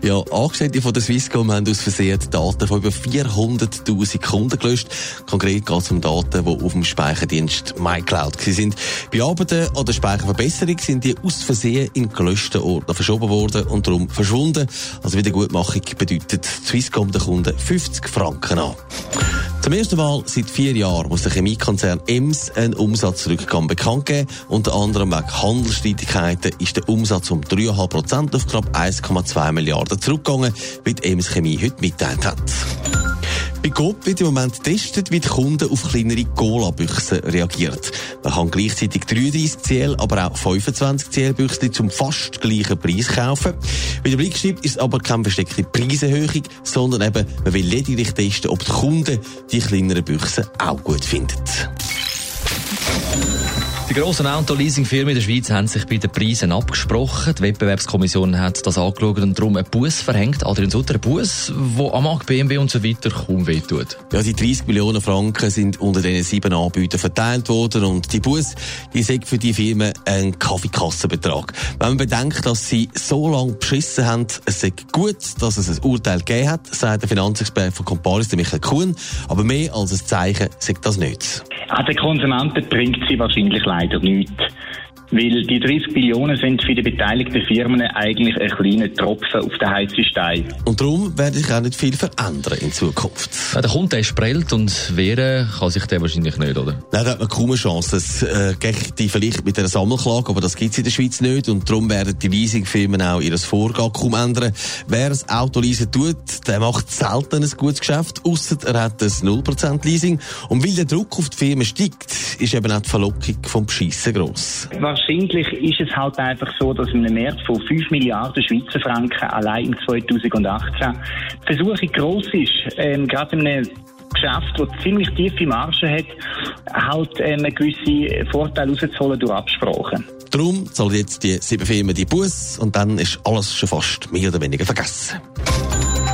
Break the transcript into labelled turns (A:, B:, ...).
A: Ja, Angestellte von der Swisscom haben aus Versehen Daten von über 400.000 Kunden gelöscht. Konkret geht es um Daten, die auf dem Speicherdienst MyCloud sind. Bei Arbeiten an der Speicherverbesserung sind die aus Versehen in gelöschten Ordner verschoben worden und darum verschwunden. Also Wiedergutmachung bedeutet Swisscom den Kunden 50 Franken an. Zum ersten Mal seit vier Jahren muss der Chemiekonzern EMS einen Umsatzrückgang bekannt geben. Unter anderem wegen Handelsstreitigkeiten ist der Umsatz um 3,5 Prozent auf knapp 1,2 Milliarden zurückgegangen, wie die EMS Chemie heute mitteilt hat. Bei Coop wird im Moment getestet, wie die Kunden auf kleinere Cola-Büchsen reagieren. Man kann gleichzeitig 33 CL, aber auch 25 CL Büchsen zum fast gleichen Preis kaufen. Wie der Blick schreibt, ist aber keine versteckte Preiserhöhung, sondern eben, man will lediglich testen, ob die Kunden die kleineren Büchsen auch gut finden.
B: Die grossen Autoleasingfirmen in der Schweiz haben sich bei den Preisen abgesprochen. Die Wettbewerbskommission hat das angeschaut und darum einen Bus verhängt. Adrian Sutter, ein Bus, der am Markt BMW und so weiter kaum wehtut.
A: Ja, die 30 Millionen Franken sind unter den sieben Anbietern verteilt worden und die Bus, die sind für die Firmen ein Kaffeekassenbetrag. Wenn man bedenkt, dass sie so lange beschissen haben, es ist gut, dass es ein Urteil gegeben hat, sagt der Finanzexperte von Comparis, Michael Kuhn. Aber mehr als ein Zeichen sagt das nicht.
C: An den Konsumenten bringt sie wahrscheinlich leider nichts. Weil die 30 Billionen sind für die beteiligten Firmen eigentlich ein kleiner Tropfen auf den heißen Stein.
A: Und darum werde ich auch nicht viel verändern in Zukunft.
B: Ja, der Kunde ist prellt und wehren kann sich der wahrscheinlich nicht, oder?
A: Nein, da hat man kaum eine Chance. Das äh, geht die vielleicht mit einer Sammelklage, aber das gibt es in der Schweiz nicht. Und darum werden die Leasingfirmen auch ihr Vorgehen kaum ändern. Wer das Auto leasen tut, der macht selten ein gutes Geschäft, ausser er hat ein 0% Leasing. Und weil der Druck auf die Firmen steigt, ist eben auch die Verlockung vom Beschissen gross
C: wahrscheinlich ist es halt einfach so, dass in einem Markt von 5 Milliarden Schweizer Franken allein im 2018 die Versuchung gross ist, ähm, gerade in einem Geschäft, das ziemlich tiefe Margen hat, halt ähm, einen gewissen Vorteil rauszuholen durch Absprachen.
A: Darum zahlen jetzt die sieben Firmen die Bus und dann ist alles schon fast mehr oder weniger vergessen.